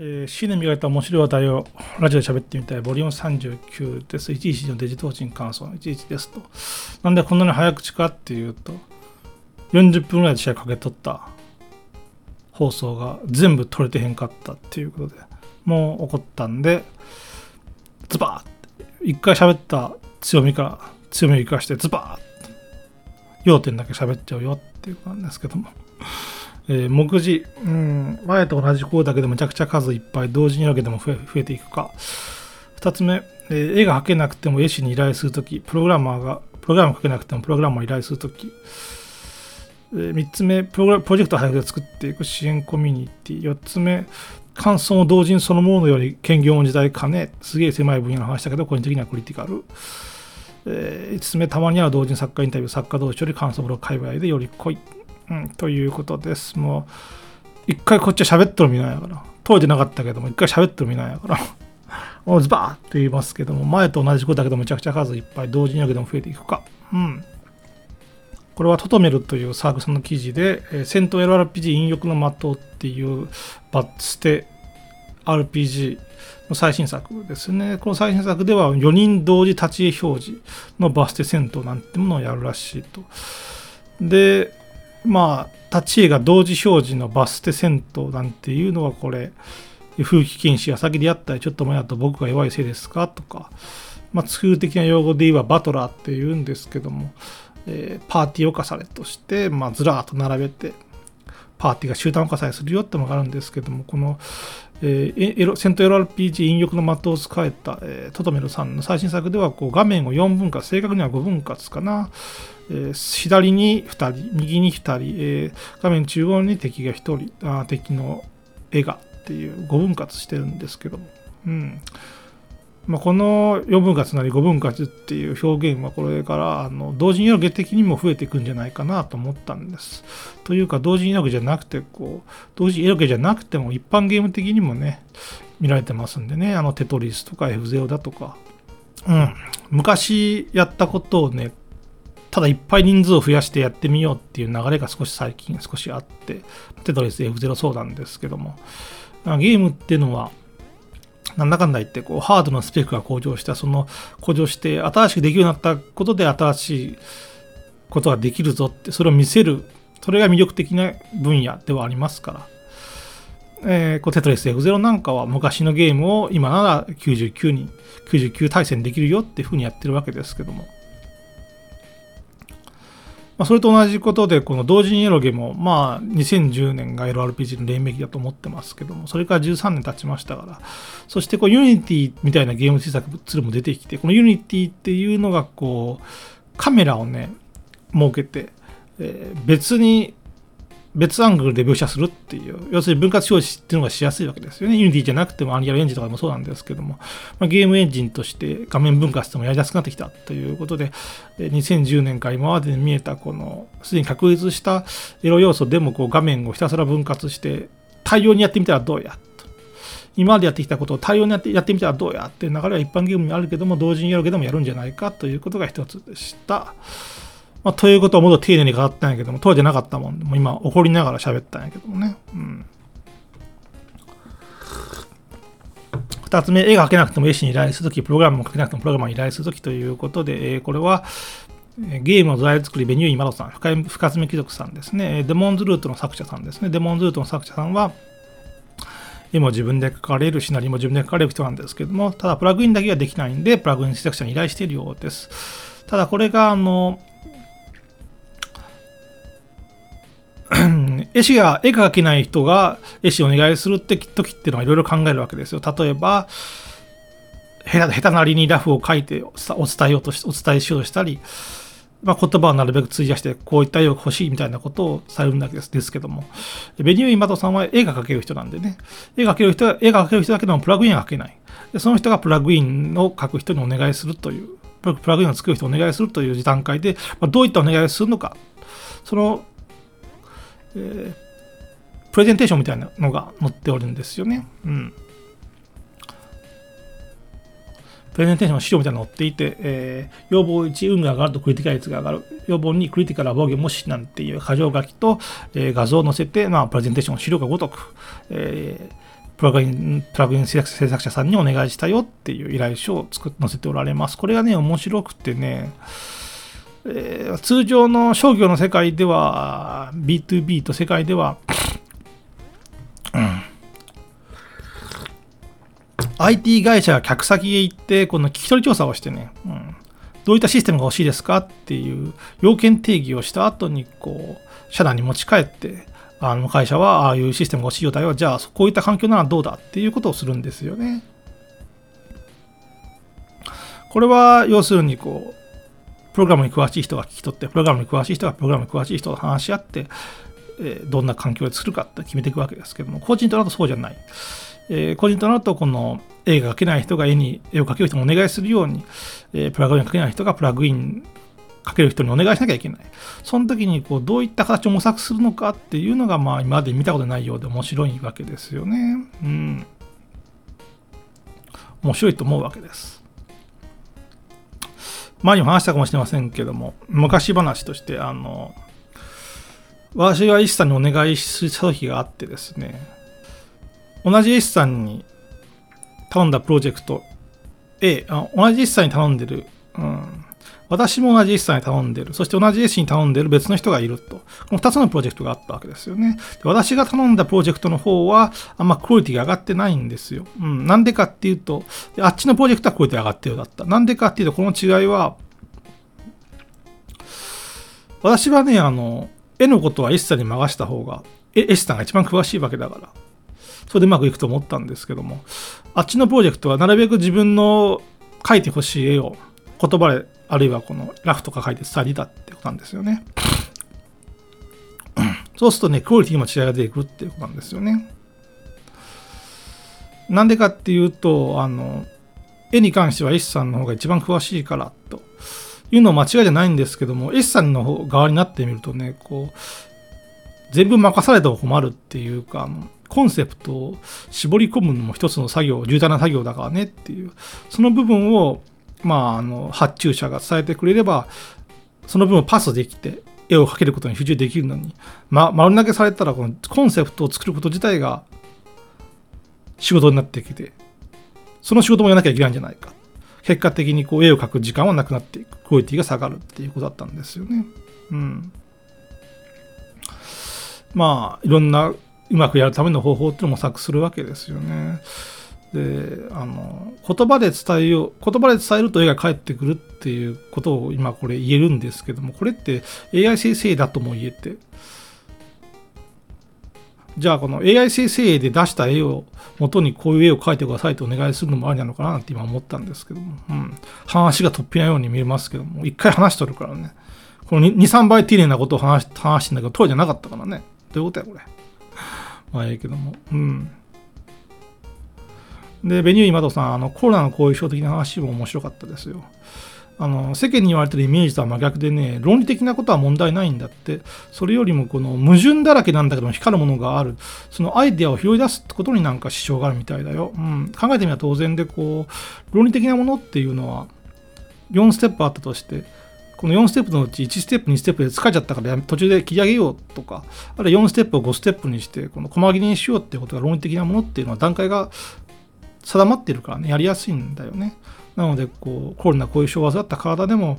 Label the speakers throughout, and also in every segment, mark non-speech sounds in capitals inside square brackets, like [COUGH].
Speaker 1: えー、シネ磨いた面白い話題をラジオで喋ってみたい、ボリューム39です。11のデジトーチン感想11ですと。なんでこんなに早口かっていうと、40分ぐらいで試合かけとった放送が全部取れてへんかったっていうことで、もう怒ったんで、ズバーって、一回喋った強みから強みを生かしてズバーって、要点だけ喋っちゃうよっていうことなんですけども。えー、目次、うん、前と同じ項だけでむちゃくちゃ数いっぱい同時に分けても増えていくか。2つ目、えー、絵が描けなくても絵師に依頼するとき、プログラマーが、プログラム描けなくてもプログラマーを依頼するとき。えー、3つ目プロ、プロジェクトを早く作っていく支援コミュニティ。4つ目、感想を同人そのものより兼業の時代かね。すげえ狭い分野の話だけど、個人的にはクリティカル。えー、5つ目、たまには同人作家インタビュー、作家同士より感想ブログ界隈でより濃い。うん、ということです。もう、一回こっちは喋っとるみなんやから。通じなかったけども、一回喋っとるみなんやから。もうズバーって言いますけども、前と同じことだけどむちゃくちゃ数いっぱい同時にだけでも増えていくか。うん。これはトトメルというサークスの記事で、えー、戦闘 LRPG 引力の的っていうバッツテ RPG の最新作ですね。この最新作では4人同時立ち絵表示のバステ戦闘なんてものをやるらしいと。で、まあ、立ち絵が同時表示のバステ戦闘なんていうのはこれ、風紀禁止が先でやったりちょっと前だと僕が弱いせいですかとか、まあ、通的な用語で言えばバトラーって言うんですけども、えー、パーティーを重ねとして、まあ、ずらーっと並べて、パーティーが集団を重ねするよってのがあるんですけども、この、えー、エロセント LRPG 引力の的を使えた、えー、トトメルさんの最新作ではこう画面を4分割、正確には5分割かな。えー、左に2人、右に2人、えー、画面中央に敵が1人あ、敵の絵がっていう5分割してるんですけども。うんまあ、この4分割なり5分割っていう表現はこれからあの同時入力的にも増えていくんじゃないかなと思ったんです。というか同時入力じゃなくてこう同時入力じゃなくても一般ゲーム的にもね見られてますんでねあのテトリスとか F0 だとか、うん、昔やったことをねただいっぱい人数を増やしてやってみようっていう流れが少し最近少しあってテトリス F0 そうなんですけども。ゲームっていうのはなんだかんだ言ってこうハードのスペックが向上したその向上して新しくできるようになったことで新しいことができるぞってそれを見せるそれが魅力的な分野ではありますから、えー、こうテトリス F0 なんかは昔のゲームを今なら99人99対戦できるよっていうふうにやってるわけですけども。まあ、それと同じことで、この同時にエロゲも、まあ、2010年が エロ RPG の黎明期だと思ってますけども、それから13年経ちましたから、そしてこう、ユニティみたいなゲーム制作ツールも出てきて、このユニティっていうのが、こう、カメラをね、設けて、えー、別に別アングルで描写するっていう、要するに分割表示っていうのがしやすいわけですよね。ユニティじゃなくてもアンリアルエンジンとかもそうなんですけども、まあ、ゲームエンジンとして画面分割でもやりやすくなってきたということで、2010年から今までに見えたこの、すでに確立したエロ要素でもこう画面をひたすら分割して、対応にやってみたらどうやと。今までやってきたことを対応にやってやってみたらどうやっていう流れは一般ゲームにあるけども、同時にやるけどもやるんじゃないかということが一つでした。まあ、ということはもっと丁寧に語ったんやけども、当時なかったもん、も今怒りながら喋ったんやけどもね。うん。二つ目、絵が描けなくても絵師に依頼するとき、プログラムも描けなくてもプログラマーに依頼するときということで、えー、これは、ゲームの土台作り、ベニューイマロさん、深深爪貴族さんですね。デモンズルートの作者さんですね。デモンズルートの作者さんは、絵も自分で描かれるシナリオも自分で描かれる人なんですけども、ただプラグインだけはできないんで、プラグイン制作者に依頼しているようです。ただこれが、あの、[CLEARS THROAT] 絵師が絵が描けない人が絵師をお願いするって時っていうのはいろいろ考えるわけですよ。例えば、下手なりにラフを書いてお伝えようとし、お伝えしようとしたり、まあ、言葉をなるべく費やして、こういった絵を欲しいみたいなことをされるんだけですですけども、ベニューイマトさんは絵が描ける人なんでね、絵が描ける人は、絵が描ける人だけでもプラグインは描けない。でその人がプラグインを書く人にお願いするという、プラグインを作る人にお願いするという段階で、まあ、どういったお願いをするのか、そのえー、プレゼンテーションみたいなのが載っておるんですよね。うん。プレゼンテーションの資料みたいなの載っていて、えー、要望1、運が上がるとクリティカル率が上がる。要望2、クリティカルは防御もしなんていう箇条書きと、えー、画像を載せて、まあ、プレゼンテーションの資料がごとく、えー、プラグイン、プラグイン制作者さんにお願いしたよっていう依頼書を作載せておられます。これがね、面白くてね、えー、通常の商業の世界では、B2B と世界では、うん、IT 会社が客先へ行って、この聞き取り調査をしてね、うん、どういったシステムが欲しいですかっていう要件定義をした後に、こう、社内に持ち帰って、あの会社はああいうシステムが欲しいよだよ、じゃあこういった環境ならどうだっていうことをするんですよね。これは要するにこう、プログラムに詳しい人が聞き取って、プログラムに詳しい人がプログラムに詳しい人と話し合って、えー、どんな環境で作るかって決めていくわけですけども、個人となるとそうじゃない。えー、個人となると、この絵が描けない人が絵に絵を描ける人もお願いするように、えー、プラグイン描けない人がプラグインかける人にお願いしなきゃいけない。その時にこうどういった形を模索するのかっていうのが、まあ、今まで見たことないようで面白いわけですよね。うん。面白いと思うわけです。前にも話したかもしれませんけども、昔話として、あの、私が石さんにお願いした時があってですね、同じ石さんに頼んだプロジェクト A、同じ石さんに頼んでる、うん、私も同じ S さんに頼んでる。そして同じ S に頼んでる別の人がいると。この2つのプロジェクトがあったわけですよね。で私が頼んだプロジェクトの方は、あんまクオリティが上がってないんですよ。うん。なんでかっていうと、あっちのプロジェクトはクオリティ上がってるだった。なんでかっていうと、この違いは、私はね、あの、絵のことは S さんに任した方が、S さんが一番詳しいわけだから、それでうまくいくと思ったんですけども、あっちのプロジェクトはなるべく自分の描いてほしい絵を言葉であるいはこのラフとか書いて伝えたってことなんですよね。そうするとね、クオリティも違いが出てくるっていうことなんですよね。なんでかっていうと、あの、絵に関しては S さんの方が一番詳しいからというのは間違いじゃないんですけども、S さんの方側になってみるとね、こう、全部任されても困るっていうか、コンセプトを絞り込むのも一つの作業、重大な作業だからねっていう、その部分をまあ、あの発注者が伝えてくれればその分をパスできて絵を描けることに不自由できるのに、ま、丸投げされたらこのコンセプトを作ること自体が仕事になってきてその仕事もやらなきゃいけないんじゃないか。結果的にこう絵を描く時間はなくなっていく。クオリティが下がるっていうことだったんですよね。うん。まあいろんなうまくやるための方法っていうのも模索するわけですよね。であの言葉で伝えよう言葉で伝えると絵が返ってくるっていうことを今これ言えるんですけどもこれって AI 生成だとも言えて。じゃあこの AI 生成で出した絵を元にこういう絵を描いてくださいとお願いするのもありなのかなって今思ったんですけども、うん、話が突飛なように見えますけども一回話しとるからね。この23倍丁寧なことを話話してんだけど当時じゃなかったからね。どういうことやこれ。まあいいけども。うん。で、ベニューイマドさん、あのコロナの後遺症的な話も面白かったですよ。あの世間に言われてるイメージとは真逆でね、論理的なことは問題ないんだって、それよりもこの矛盾だらけなんだけども光るものがある、そのアイデアを拾い出すってことになんか支障があるみたいだよ。うん、考えてみれば当然で、こう、論理的なものっていうのは4ステップあったとして、この4ステップのうち1ステップ、2ステップで疲れちゃったから途中で切り上げようとか、あるいは4ステップを5ステップにして、この細切りにしようってことが論理的なものっていうのは段階が定まってるからね、やりやすいんだよね。なので、こう、コロナ後遺症を患った体でも、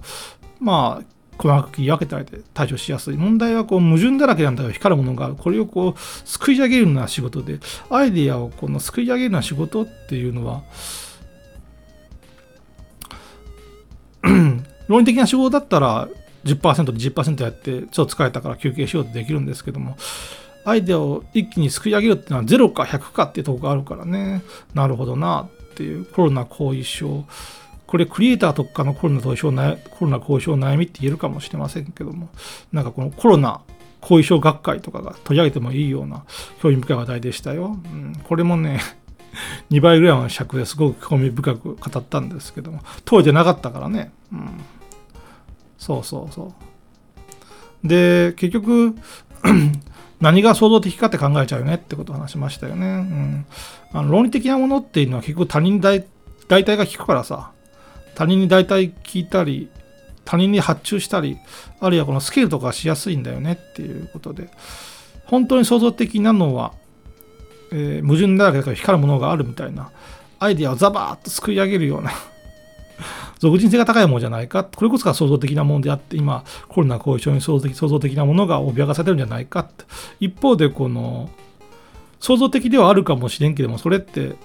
Speaker 1: まあ、細かく切り分けたりで対処しやすい。問題はこう矛盾だらけなんだよ。光るものがこれをこう、すくい上げるような仕事で、アイデアをこのすくい上げるような仕事っていうのは、[CLEARS THROAT] 論理的な仕事だったら10%で10%やって、ちょっと疲れたから休憩しようとできるんですけども、アイデアを一気にすくい上げるっていうのは0か100かっていうとこがあるからね。なるほどなっていうコロナ後遺症。これクリエイターとかのコロナ後遺症コロナ後遺症悩みって言えるかもしれませんけども、なんかこのコロナ後遺症学会とかが取り上げてもいいような興味深い話題でしたよ。うん、これもね、[LAUGHS] 2倍ぐらいの尺ですごく興味深く語ったんですけども、当時なかったからね。うん、そうそうそう。で、結局、何が創造的かって考えちゃうよねってことを話しましたよね。うん、あの論理的なものっていうのは結局他人に大大体が聞くからさ。他人に大体聞いたり他人に発注したりあるいはこのスケールとかしやすいんだよねっていうことで。本当に創造的なのはえー、矛盾だらけだから光るものがあるみたいな。アイディアをザバーッとすくい上げるような俗人性が高いものじゃないか。これこそが創造的なものであって今コロナ後遺症に創造的創造的なものが脅かされてるんじゃないか一方でこの創造的ではあるかもしれんけどもそれって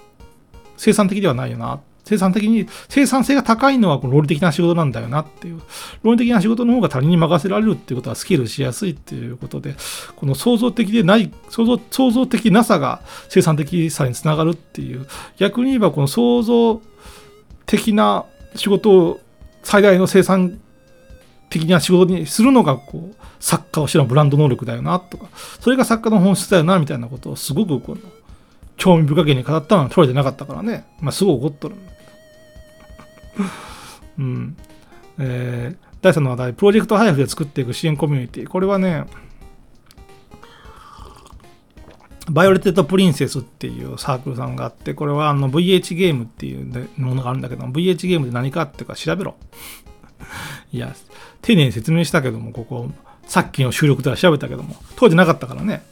Speaker 1: 生産的ではないよな。生産的に、生産性が高いのはこの論理的な仕事なんだよなっていう。論理的な仕事の方が他人に任せられるっていうことはスケールしやすいっていうことで、この創造的でない、創造創造的なさが生産的さにつながるっていう、逆に言えばこの創造的な仕事を最大の生産的な仕事にするのがこう作家をしろブランド能力だよなとかそれが作家の本質だよなみたいなことをすごくこの興味深げに語ったのは取れてなかったからね、まあ、すごい怒っとるうん。えー、第3の話題、プロジェクト配布で作っていく支援コミュニティ。これはね、バイオレッドプリンセスっていうサークルさんがあって、これはあの VH ゲームっていうものがあるんだけど、VH ゲームで何かっていうか調べろ。[LAUGHS] いや、丁寧に説明したけども、ここ、さっきの収録では調べたけども、当時なかったからね。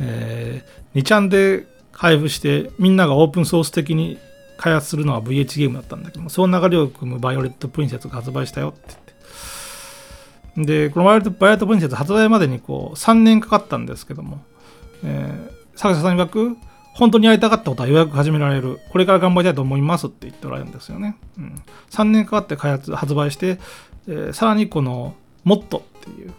Speaker 1: えー、2ちゃんで配布して、みんながオープンソース的に開発するのは VH ゲームだったんだけども、その流れを汲むバイオレット・プリンセスが発売したよって言って。で、このバイオレット・バイオレットプリンセス発売までにこう3年かかったんですけども、えー、作者さん曰く、本当にやりたかったことは予約始められる。これから頑張りたいと思いますって言っておられるんですよね。うん、3年かかって開発、発売して、えー、さらにこの、もっとっていう、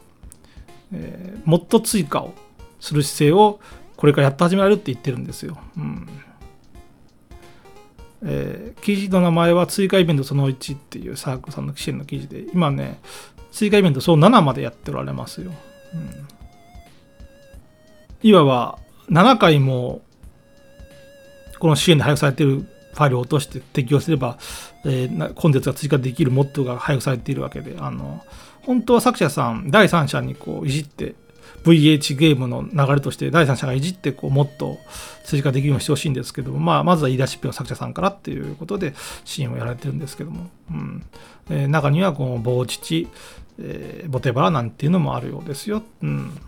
Speaker 1: えー、もっと追加をする姿勢をこれからやっと始められるって言ってるんですよ。うんえー、記事の名前は追加イベントその1っていうサークルさんの支援の記事で、今ね、追加イベントその7までやっておられますよ。うん、いわば7回もこの支援で配布されているファイルを落として適用すれば、えー、コンテンツが追加できるモッドが配布されているわけで、あの本当は作者さん、第三者にこういじって VH ゲームの流れとして第三者がいじってこうもっと追加できるようにしてほしいんですけども、まあ、まずは言い出しっぺの作者さんからっていうことで支援をやられてるんですけども、うん。えー、中にはこの棒父、えー、ボテバラなんていうのもあるようですよ。うん。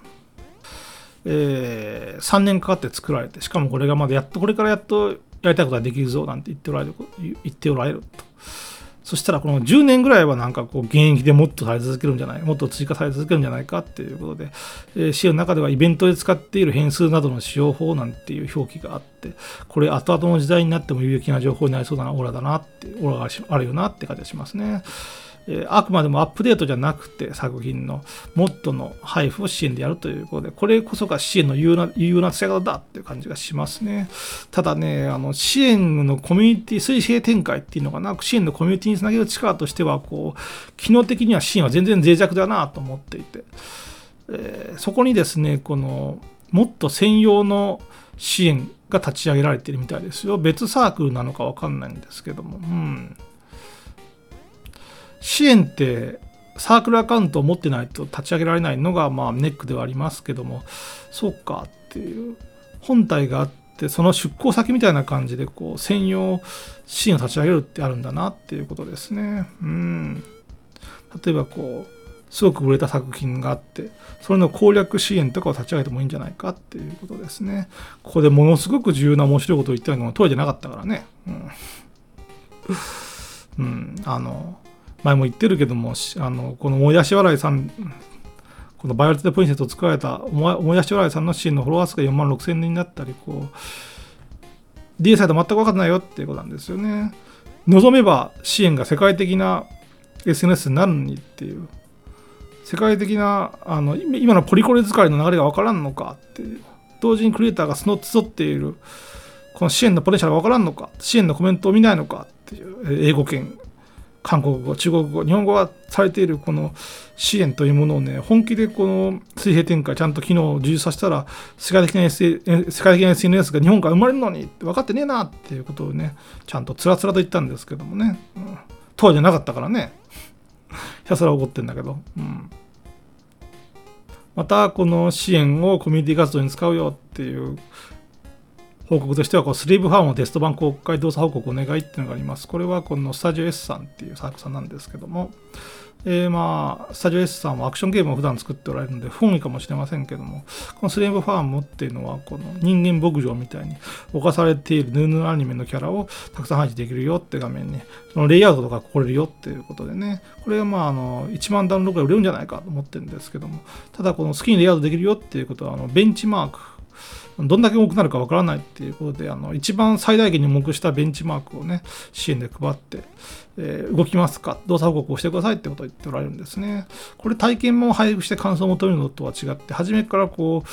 Speaker 1: えー、3年かかって作られてしかもこれがまだやっとこれからやっとやりたいことができるぞなんて言っておられる言っておられると。そしたらこの10年ぐらいはなんかこう現役でもっとされ続けるんじゃないもっと追加され続けるんじゃないかっていうことで、えー、資料の中ではイベントで使っている変数などの使用法なんていう表記があって、これ後々の時代になっても有益な情報になりそうだな、オーラだなって、オーラがあるよなって感じがしますね。えあくまでもアップデートじゃなくて作品のモットの配布を支援でやるということで、これこそが支援の有な有用な使い方だっていう感じがしますね。ただね、あの支援のコミュニティ、水平展開っていうのかな、支援のコミュニティにつなげる力としては、こう、機能的には支援は全然脆弱だなと思っていて、えー、そこにですね、この、もっと専用の支援が立ち上げられてるみたいですよ。別サークルなのかわかんないんですけども。うん。支援ってサークルアカウントを持ってないと立ち上げられないのがまあネックではありますけどもそうかっていう本体があってその出向先みたいな感じでこう専用支援を立ち上げるってあるんだなっていうことですね。うん例えばこうすごく売れた作品があってそれの攻略支援とかを立ち上げてもいいんじゃないかっていうことですね。ここでものすごく重要な面白いことを言ったのが当時じゃなかったからね。うん、うん、あの前も言ってるけども、あのこの思い出し笑いさん、このバイオレットプリンセスを作られた思い出し笑いさんのシーンのフォロワー数が4万6000人になったり、こう、D サイト全く分かってないよっていうことなんですよね。望めば支援が世界的な SNS になるのにっていう。世界的なあの今のポリコレ使いの流れが分からんのかっていう。同時にクリエイターがその集っているこの支援のポテンシャルが分からんのか支援のコメントを見ないのかっていう英語圏韓国語、中国語、日本語がされているこの支援というものをね、本気でこの水平展開、ちゃんと機能を充実させたら、世界的な、S、世界的な SNS が日本から生まれるのに分かってねえなっていうことをね、ちゃんとつらつらと言ったんですけどもね、うん、当時じゃなかったからね、ひたすら怒ってんだけど、うん。また、この支援をコミュニティ活動に使うよっていう報告としては、こうスリーブファンをテスト版公開動作報告お願いっていうのがあります。これはこのスタジオ S さんっていうサークさんなんですけども、えー、まあ、スタジオ S さんはアクションゲームを普段作っておられるので、不本意かもしれませんけども、このスレームファームっていうのは、この人間牧場みたいに侵されているヌーヌーアニメのキャラをたくさん配置できるよって画面に、そのレイアウトとか来れるよっていうことでね、これがまあ、あの、1万ダウンロードが売れるんじゃないかと思ってるんですけども、ただこの好きにレイアウトできるよっていうことは、あの、ベンチマーク、どんだけ多くなるかわからないっていうことで、あの、一番最大限に目したベンチマークをね、支援で配って、えー、動きますか？動作報告をしてくださいってことを言っておられるんですね。これ体験も配布して感想を求めるのとは違って、初めからこう、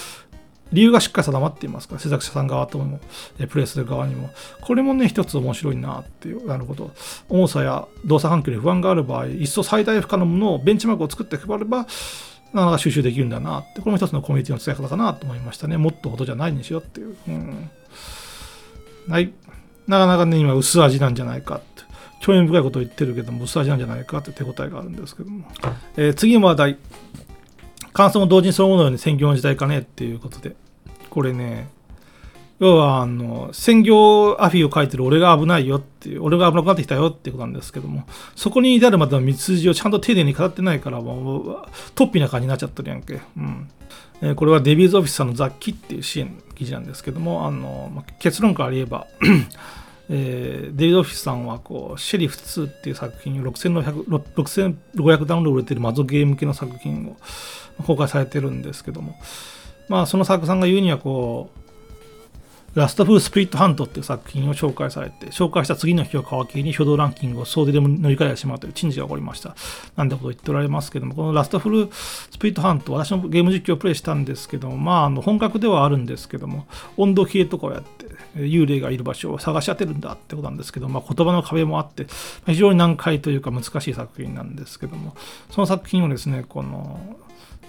Speaker 1: 理由がしっかり定まっていますから、制作者さん側とも、プレイする側にも。これもね、一つ面白いなっていう、なるほど。重さや動作環境に不安がある場合、一層最大負荷のものをベンチマークを作って配れば、なかなか収集できるんだなって、これも一つのコミュニティの使い方かなと思いましたね。もっとほどじゃないにしようっていう。うん、はい。なかなかね、今、薄味なんじゃないかって。興味深いことを言ってるけども、薄味なんじゃないかって手応えがあるんですけども。えー、次の話題。感想も同時にそのものように専業の時代かねっていうことで。これね、要は、あの、専業アフィを書いてる俺が危ないよっていう、俺が危なくなってきたよっていうことなんですけども、そこに至るまでの道筋をちゃんと丁寧に語ってないから、もう、トッピな感じになっちゃってるやんけ。うん。えー、これはデビューズオフィスさんの雑記っていう支援記事なんですけども、あの、まあ、結論から言えば [CLEARS THROAT] えー、デビッド・オフィスさんはこうシェリフ2っていう作品を6500ダウンロード売れてるマゾゲー向けの作品を公開されてるんですけども、まあ、その作家さんが言うにはこうラストフースプリットハントっていう作品を紹介されて、紹介した次の日を皮切りに書道ランキングを総出で乗り換えてしまうという珍事が起こりました。なんてことを言っておられますけども、このラストフルスプリットハント、私のゲーム実況をプレイしたんですけども、まあ、あの本格ではあるんですけども、温度計とかをやって、幽霊がいる場所を探し当てるんだってことなんですけど、まあ、言葉の壁もあって、非常に難解というか難しい作品なんですけども、その作品をですね、この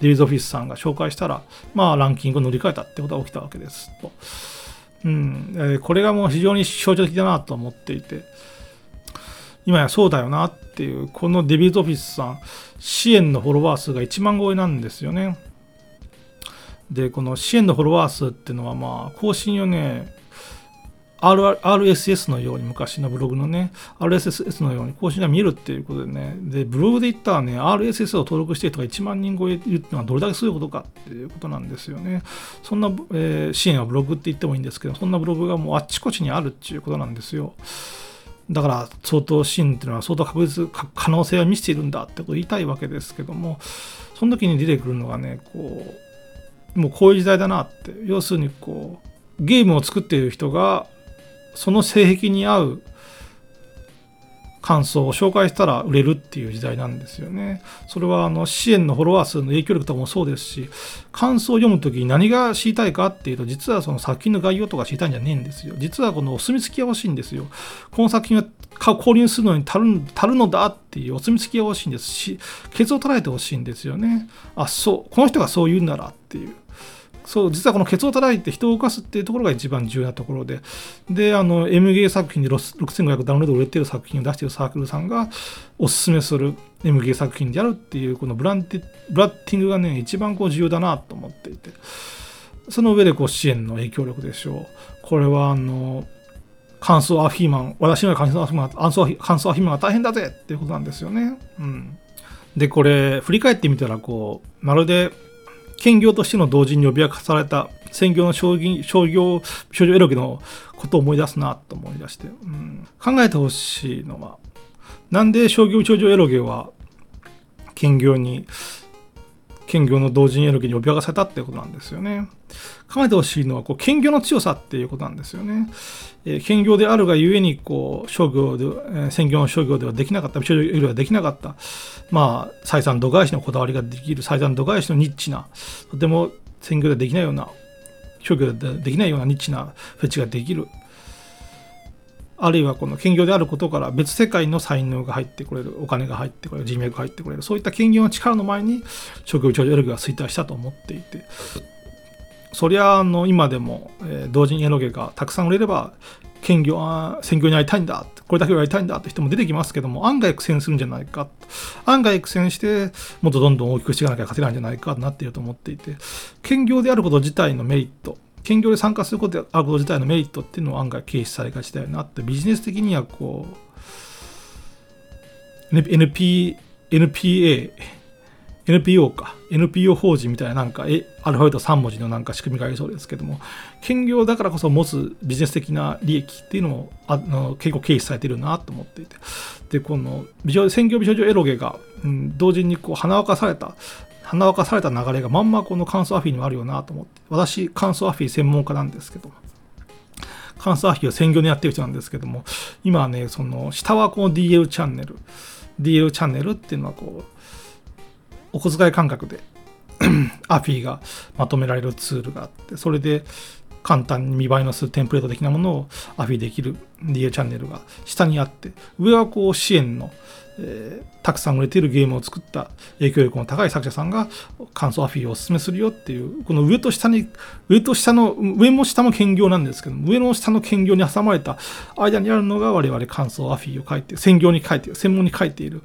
Speaker 1: ディリーズ・オフィスさんが紹介したら、まあ、ランキングを乗り換えたってことが起きたわけですと。うんえ、これがもう非常に象徴的だなと思っていて、今やそうだよなっていう、このデビット・オフィスさん、支援のフォロワー数が1万超えなんですよね。で、この支援のフォロワー数っていうのは、まあ、更新をね、RSS のように昔のブログのね RSS のように更新が見えるっていうことでねでブログで言ったらね RSS を登録している人が1万人超えいるっていうのはどれだけすごいことかっていうことなんですよね。そんな、えー、支援はブログって言ってもいいんですけどそんなブログがもうあっちこっちにあるっていうことなんですよ。だから相当支援っていうのは相当確実可能性を見せているんだってことを言いたいわけですけどもその時に出てくるのがねこうもうこういう時代だなって。要するにこうゲームを作っている人がその性癖に合う感想を紹介したら売れるっていう時代なんですよね。それはあの支援のフォロワー数の影響力とかもそうですし、感想を読むときに何が知りたいかっていうと、実はその作品の概要とか知りたいんじゃねえんですよ。実はこのお墨付きが欲しいんですよ。この作品は購入するのに足る足るのだっていうお墨付きが欲しいんですし、ケツを捉えてほしいんですよね。あ、そう、この人がそう言うならっていう。そう、実はこのケツを叩いて人を動かすっていうところが一番重要なところで、で、あの、M ゲー作品で6500ダウンロード売れてる作品を出しているサークルさんがおすすめする M ゲー作品であるっていう、このブランティブラッティングがね、一番こう重要だなと思っていて、その上でこう支援の影響力でしょう。これは、あの、感想アフィーマン、私の感想アフィーマン、感想アフィーマンが大変だぜっていうことなんですよね。うん。で、これ、振り返ってみたら、こう、まるで兼業としての同時に脅かされた専業の商商業少女エロゲのことを思い出すなと思い出して、うん、考えてほしいのはなんで商業少女エロゲは兼業に兼業の同人エロゲに脅かされたっていうことなんですよね。考えてほしいのはこう兼業の強さっていうことなんですよね。えー、兼業であるがゆえにこう商業で、えー、専業の商業ではできなかった、商業エロゲはできなかった、まあ、採算度外視のこだわりができる、採算度外視のニッチな、とても専業でできないような、商業でできないようなニッチなフェチができる。あるいはこの兼業であることから別世界の才能が入ってくれる、お金が入ってくれる、人脈が入ってくれる、そういった兼業の力の前に職業長寿エロゲが衰退したと思っていて、そりゃあの今でも、えー、同人エロゲがたくさん売れれば、兼業は専業になりたいんだ、これだけやりたいんだって人も出てきますけども、案外苦戦するんじゃないか、案外苦戦して、もっとどんどん大きくしていかなきゃ勝てないんじゃないかなっていると思っていて、兼業であること自体のメリット、兼業で参加することであること自体のメリットっていうのは案外軽視されがちだよなって、ビジネス的にはこう、NP NPA、NPO か、NPO 法人みたいななんか、えアルファベット3文字のなんか仕組みがありそうですけども、兼業だからこそ持つビジネス的な利益っていうのもあの結構軽視されてるなと思っていて、で、この美少専業美少女エロゲが、うん、同時にこう花沸かされた、花沸かされた流れがまんまこの乾燥アフィにもあるよなと思って、私、乾燥アフィ専門家なんですけど、乾燥アフィを専業でやってる人なんですけども、今はね、その下はこの DL チャンネル、DL チャンネルっていうのはこう、お小遣い感覚で [CLEARS THROAT] アフィがまとめられるツールがあって、それで簡単に見栄えのするテンプレート的なものをアフィできる DA チャンネルが下にあって、上はこう支援の、えー、たくさん売れているゲームを作った影響力の高い作者さんが感想アフィをお勧めするよっていう、この上と下に、上と下の、上も下も兼業なんですけど上の下の兼業に挟まれた間にあるのが我々感想アフィを書いて、専業に書いて、専門に書いている、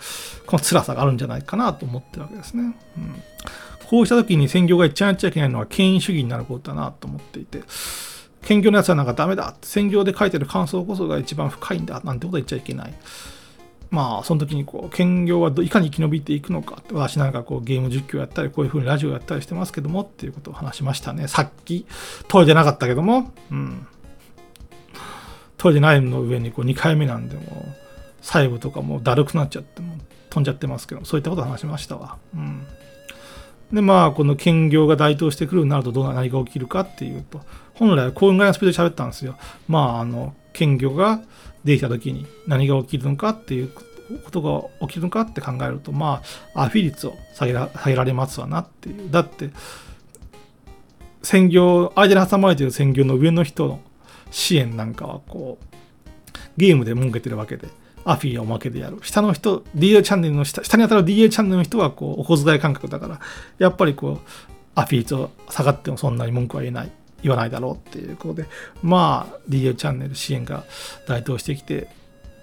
Speaker 1: この辛さがあるんじゃないかなと思ってるわけですね。うんこうした時に専業が一番やっちゃいけないのは権威主義になることだなと思っていて、兼業のやつはなんかダメだ専業で書いてる感想こそが一番深いんだなんてこと言っちゃいけない。まあ、その時にこう、兼業はいかに生き延びていくのか私なんかこう、ゲーム実況やったり、こういうふうにラジオやったりしてますけども、っていうことを話しましたね。さっき、トイレなかったけども、うん。トイレないの上にこう、2回目なんで、も細部とかもうだるくなっちゃって、も飛んじゃってますけど、そういったことを話しましたわ。うん。で、まあ、この兼業が台頭してくるようになるとどうな何が起きるかっていうと、本来はこういうぐらいのスピードで喋ったんですよ。まあ、あの、兼業ができた時に何が起きるのかっていうことが起きるのかって考えると、まあ、アフィ率を下げら下げられますわなっていう。だって、専業、間に挟まれている専業の上の人の支援なんかは、こう、ゲームで儲けてるわけで、アフィーおまけでやる。下の人、DA チャンネルの下、下に当たる DA チャンネルの人は、こう、お小遣い感覚だから、やっぱりこう、アフィーと下がってもそんなに文句は言えない、言わないだろうっていうことで、まあ、DA チャンネル支援が台頭してきて、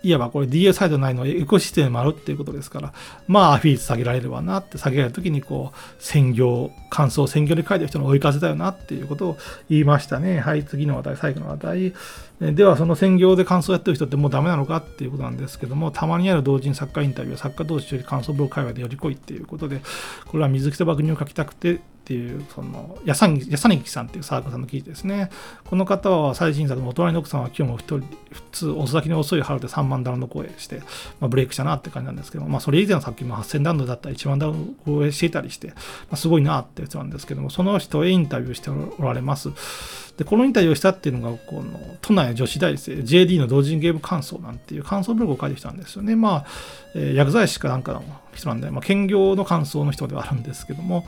Speaker 1: いわばこれ DA サイド内のエコシステムもあるっていうことですから、まあ、アフィー率下げられればなって、下げられるときに、こう、専業、感想、専業で書いてる人の追い風だよなっていうことを言いましたね。はい、次の話題、最後の話題。ではその専業で感想をやってる人ってもうダメなのかっていうことなんですけどもたまにある同人作家インタビュー作家同士より感想ブログ会話でより来いっていうことでこれは水木と爆乳を書きたくてっていうそのやさにやさにきさんっていうサークルさんの記事ですねこの方は最新作のお隣の奥さんは今日も一人普通遅咲きの遅い春で3万ダウンの声して、まあ、ブレイクしたなって感じなんですけどまあそれ以前の作品も8000ダウンだったり1万ダウン声していたりして、まあ、すごいなってやつなんですけどもその人へインタビューしておられますで、このインタビューをしたっていうのが、この都内女子大生、JD の同人ゲーム感想なんていう感想ブログを書いてきたんですよね。まあ、えー、薬剤師かなんかの人なんで、まあ、兼業の感想の人ではあるんですけども、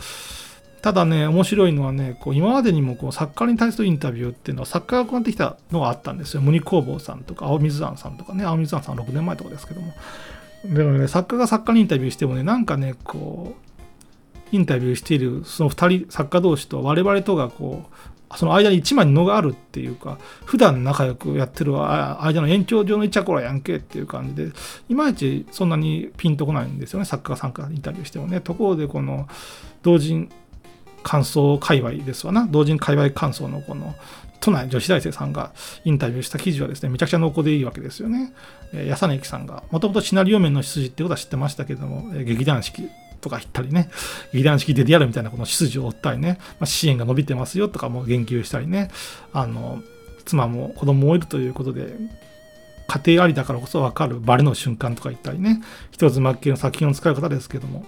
Speaker 1: ただね、面白いのはね、こう今までにもこう作家に対するインタビューっていうのは作家が行ってきたのがあったんですよ。ムニ工房さんとか、青水山さんとかね、青水山さんは6年前とかですけども。でもね、作家が作家にインタビューしてもね、なんかね、こう、インタビューしているその2人、作家同士と我々とがこう、その間に一枚のがあるっていうか、普段仲良くやってる間の延長上のイチャコラやんけっていう感じで、いまいちそんなにピンとこないんですよね、作家さんからインタビューしてもね。ところで、この同人感想界隈ですわな、同人界隈感想のこの都内女子大生さんがインタビューした記事はですね、めちゃくちゃ濃厚でいいわけですよね。え、安根由紀さんが、もともとシナリオ面の出自ってことは知ってましたけども、え、劇団四季とか言ったりね、劇団式でやるみたいなこの出自を追ったりね、まあ、支援が伸びてますよとかも言及したりね、あの、妻も子供もいるということで、家庭ありだからこそ分かるバレの瞬間とか言ったりね、一つ末期の作品を使う方ですけども、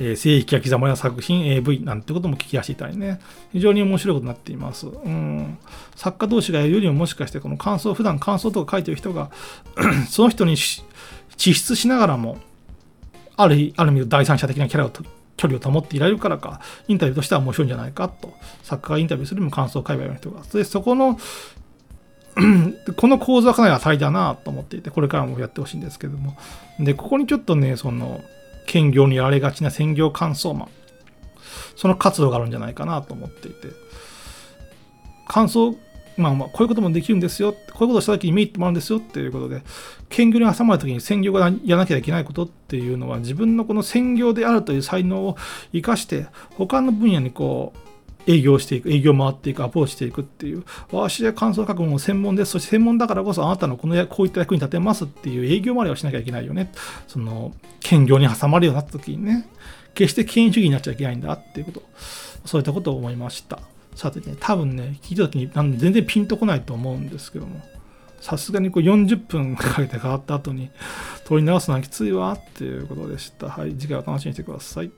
Speaker 1: えー、性域や刻まれた作品 AV なんてことも聞きやしていたりね、非常に面白いことになっています。うん、作家同士がやるよりももしかしてこの感想、普段感想とか書いてる人が [CLEARS THROAT] その人に地質しながらも、ある意味第三者的なキャラを距離を保っていられるからか、インタビューとしては面白いんじゃないかと、作家がインタビューするにも感想界隈の人が。で、そこの [CLEARS THROAT] この構図はかなり当たりだなと思っていて、これからもやってほしいんですけども。で、ここにちょっとね、その、兼業にやられがちな専業乾燥マン、その活動があるんじゃないかなと思っていて、感想まあまあ、こういうこともできるんですよ、こういうことをした時にメリットもあるんですよっていうことで、兼業に挟まれた時に専業がやらなきゃいけないことっていうのは、自分のこの専業であるという才能を生かして、他の分野にこう、営業していく、営業回っていく、アプローチしていくっていう、私は感想書くも専門です、そして専門だからこそあなたのこのこういった役に立てますっていう営業まではしなきゃいけないよね。その、兼業に挟まるようになった時にね、決して権威主義になっちゃいけないんだっていうこと、そういったことを思いました。さてね、多分ね、聞いた時に全然ピンとこないと思うんですけども、さすがにこう40分かけて変わった後に取り直すのはきついわっていうことでした。はい、次回お楽しみにしてください。